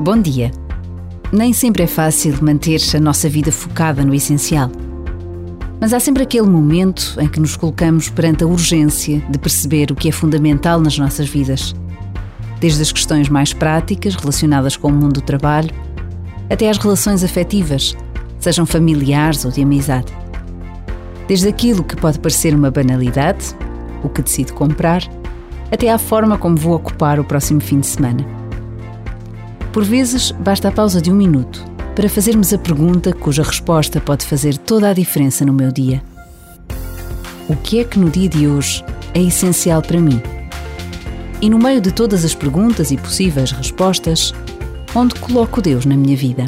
Bom dia. Nem sempre é fácil manter a nossa vida focada no essencial. Mas há sempre aquele momento em que nos colocamos perante a urgência de perceber o que é fundamental nas nossas vidas. Desde as questões mais práticas relacionadas com o mundo do trabalho, até às relações afetivas, sejam familiares ou de amizade. Desde aquilo que pode parecer uma banalidade, o que decido comprar, até à forma como vou ocupar o próximo fim de semana. Por vezes, basta a pausa de um minuto para fazermos a pergunta cuja resposta pode fazer toda a diferença no meu dia. O que é que no dia de hoje é essencial para mim? E no meio de todas as perguntas e possíveis respostas, onde coloco Deus na minha vida?